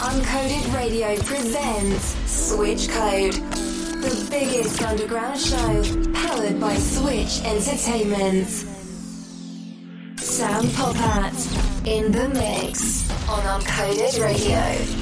Uncoded Radio presents Switch Code, the biggest underground show powered by Switch Entertainment. Sam Popat in the mix on Uncoded Radio.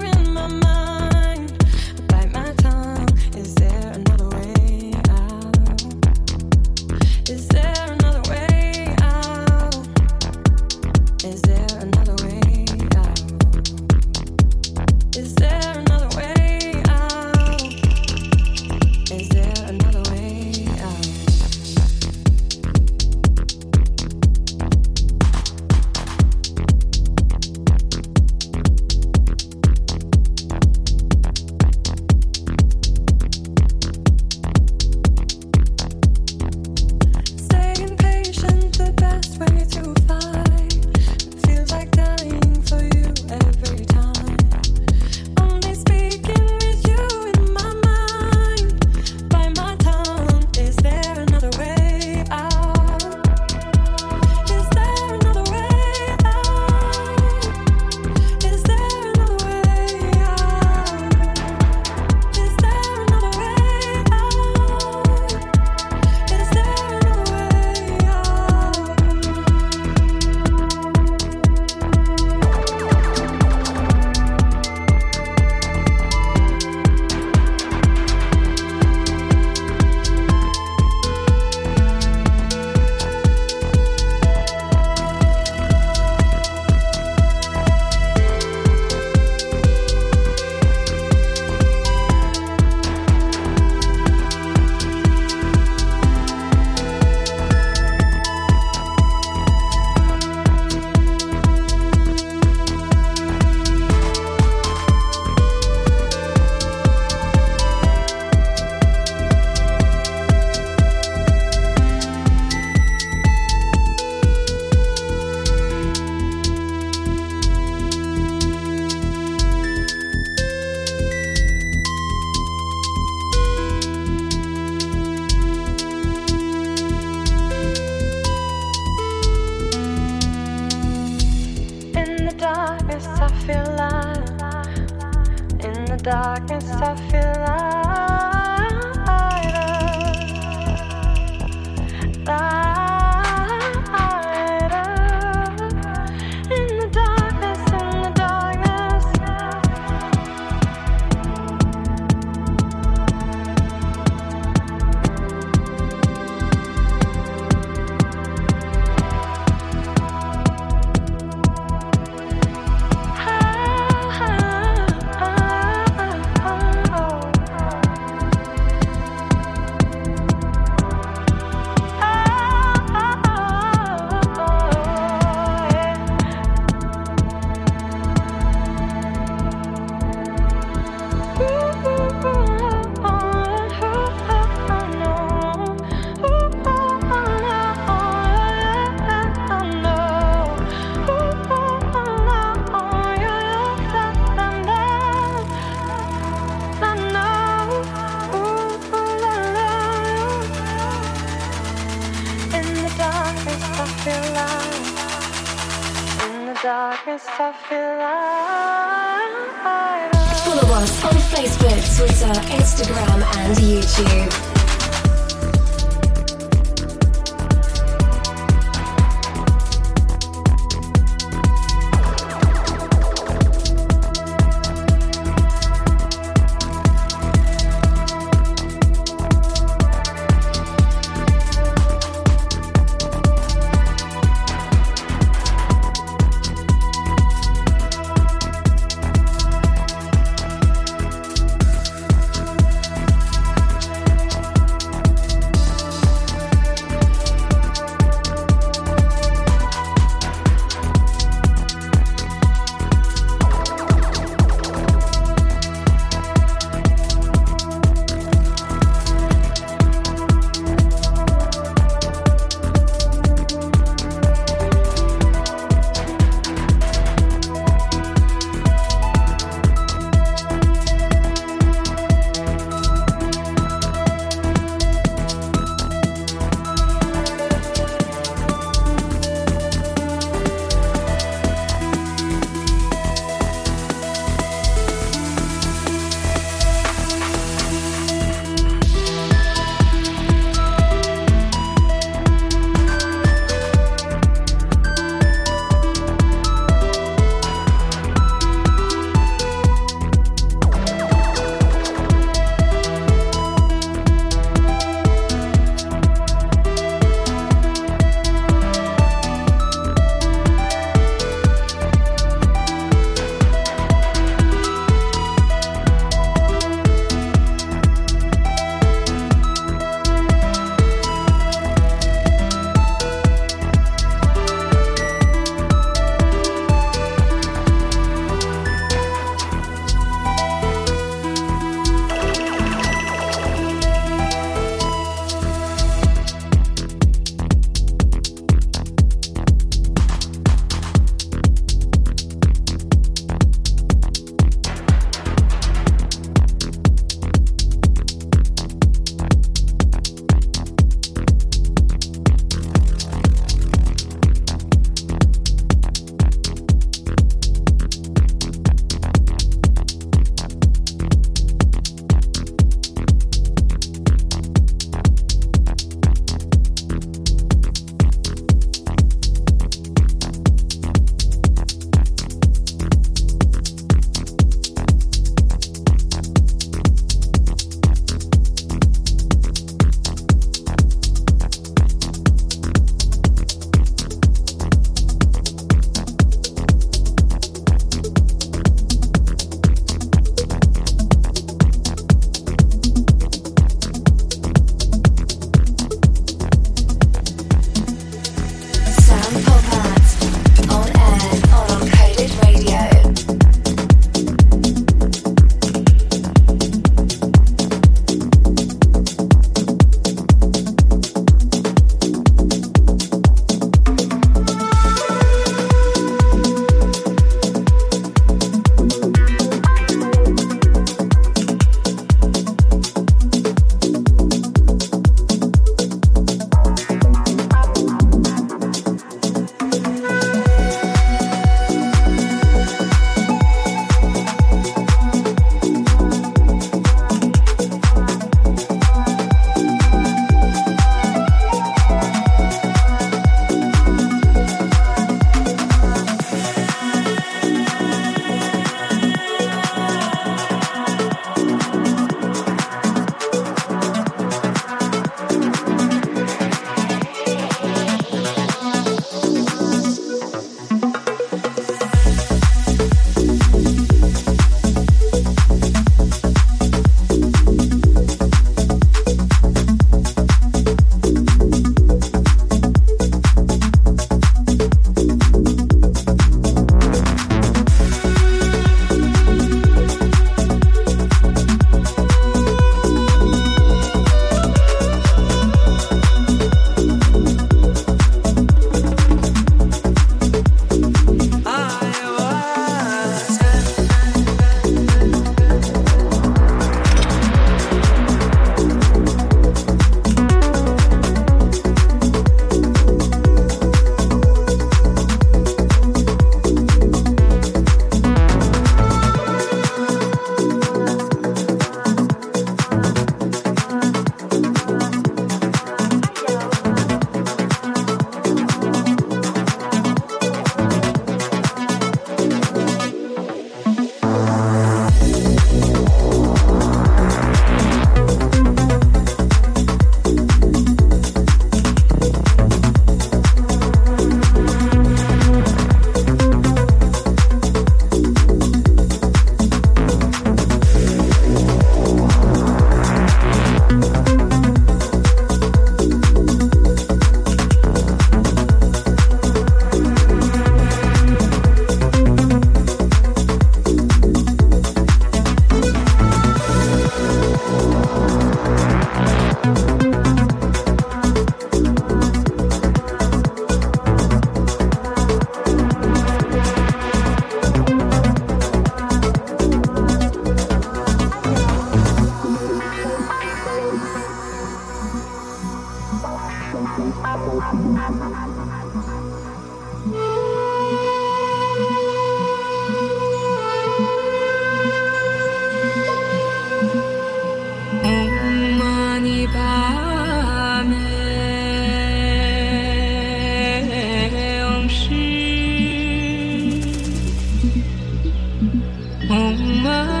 Oh my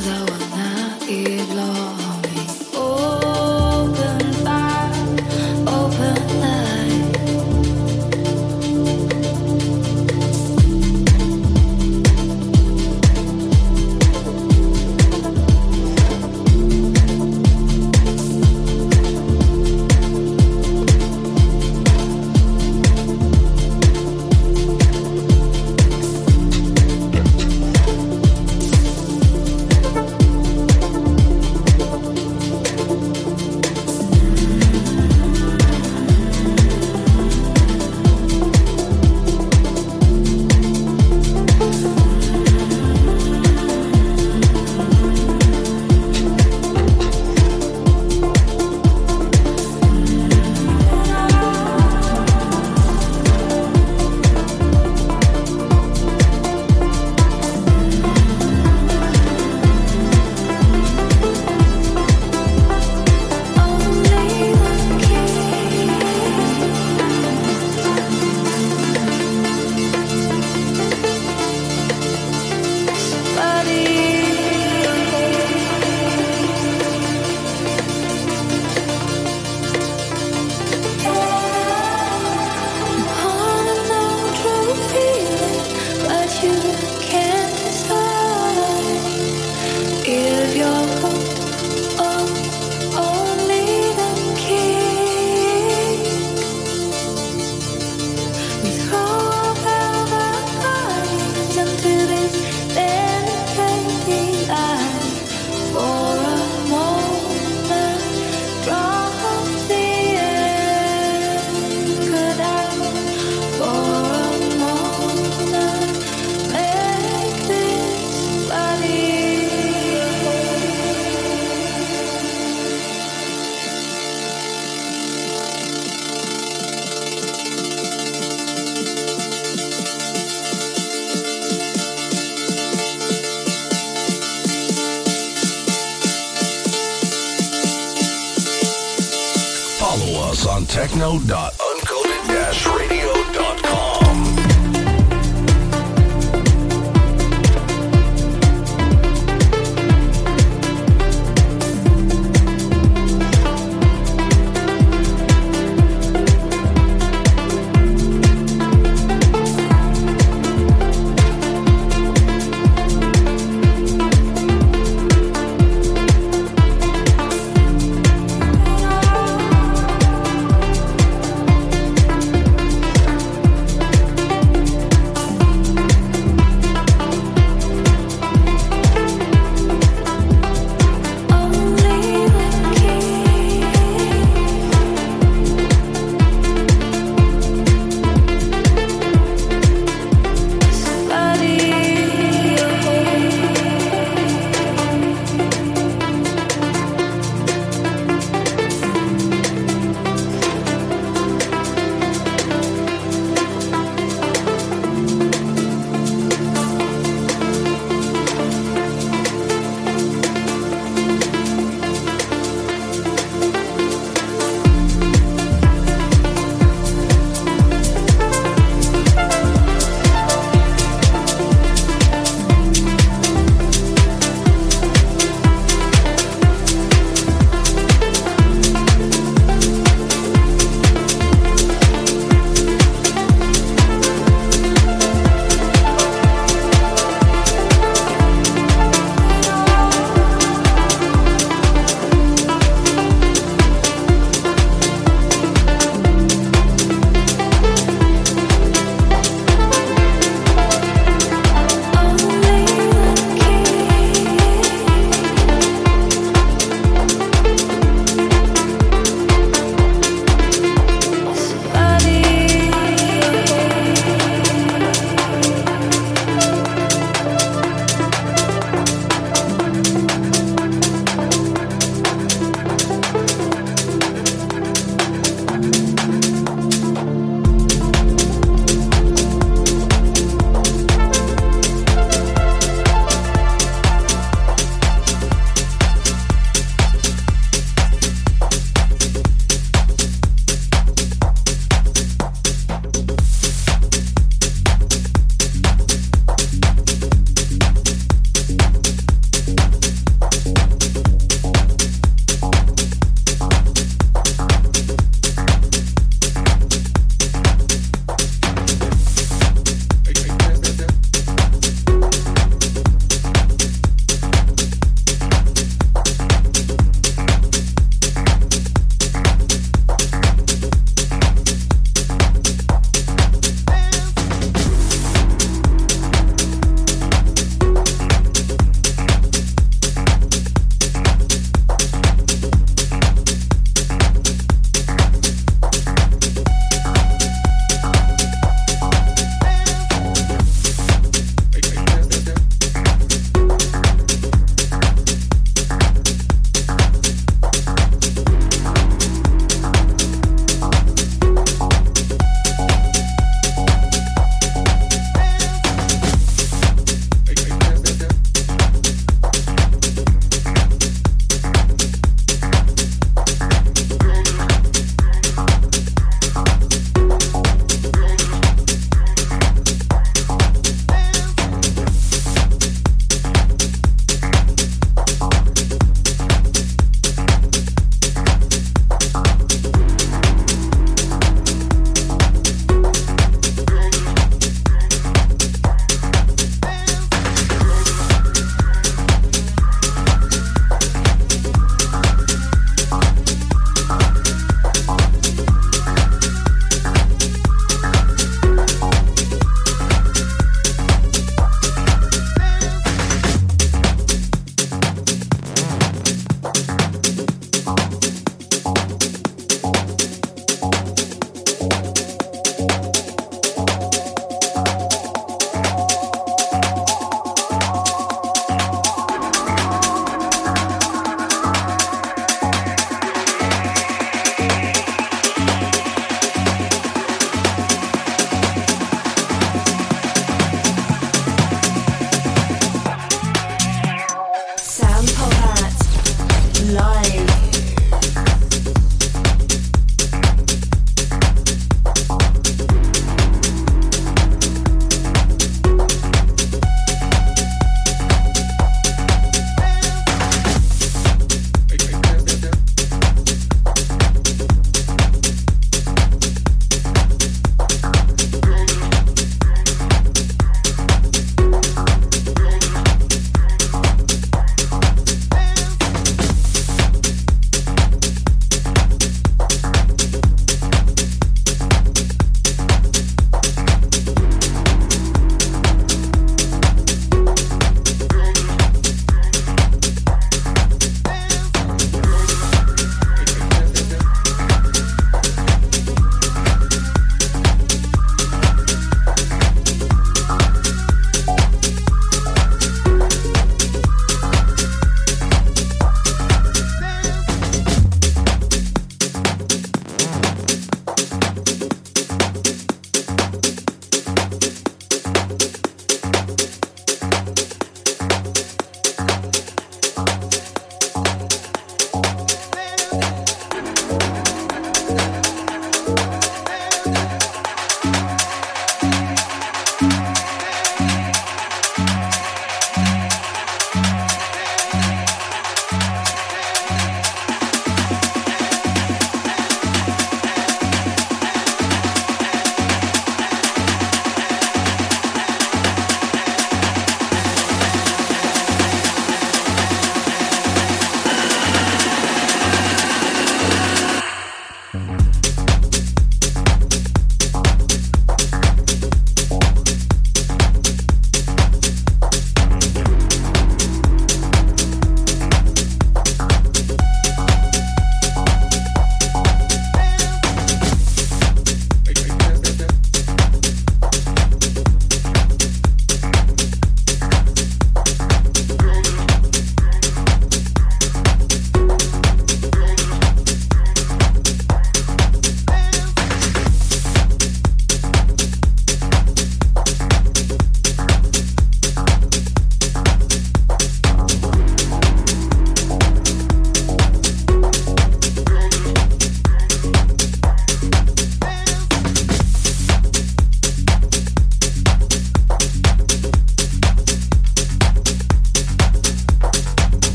though I'm not. On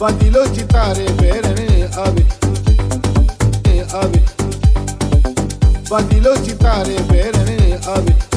Bandilo citare perene ave. Eh, ave. Bandilo citare perene ave.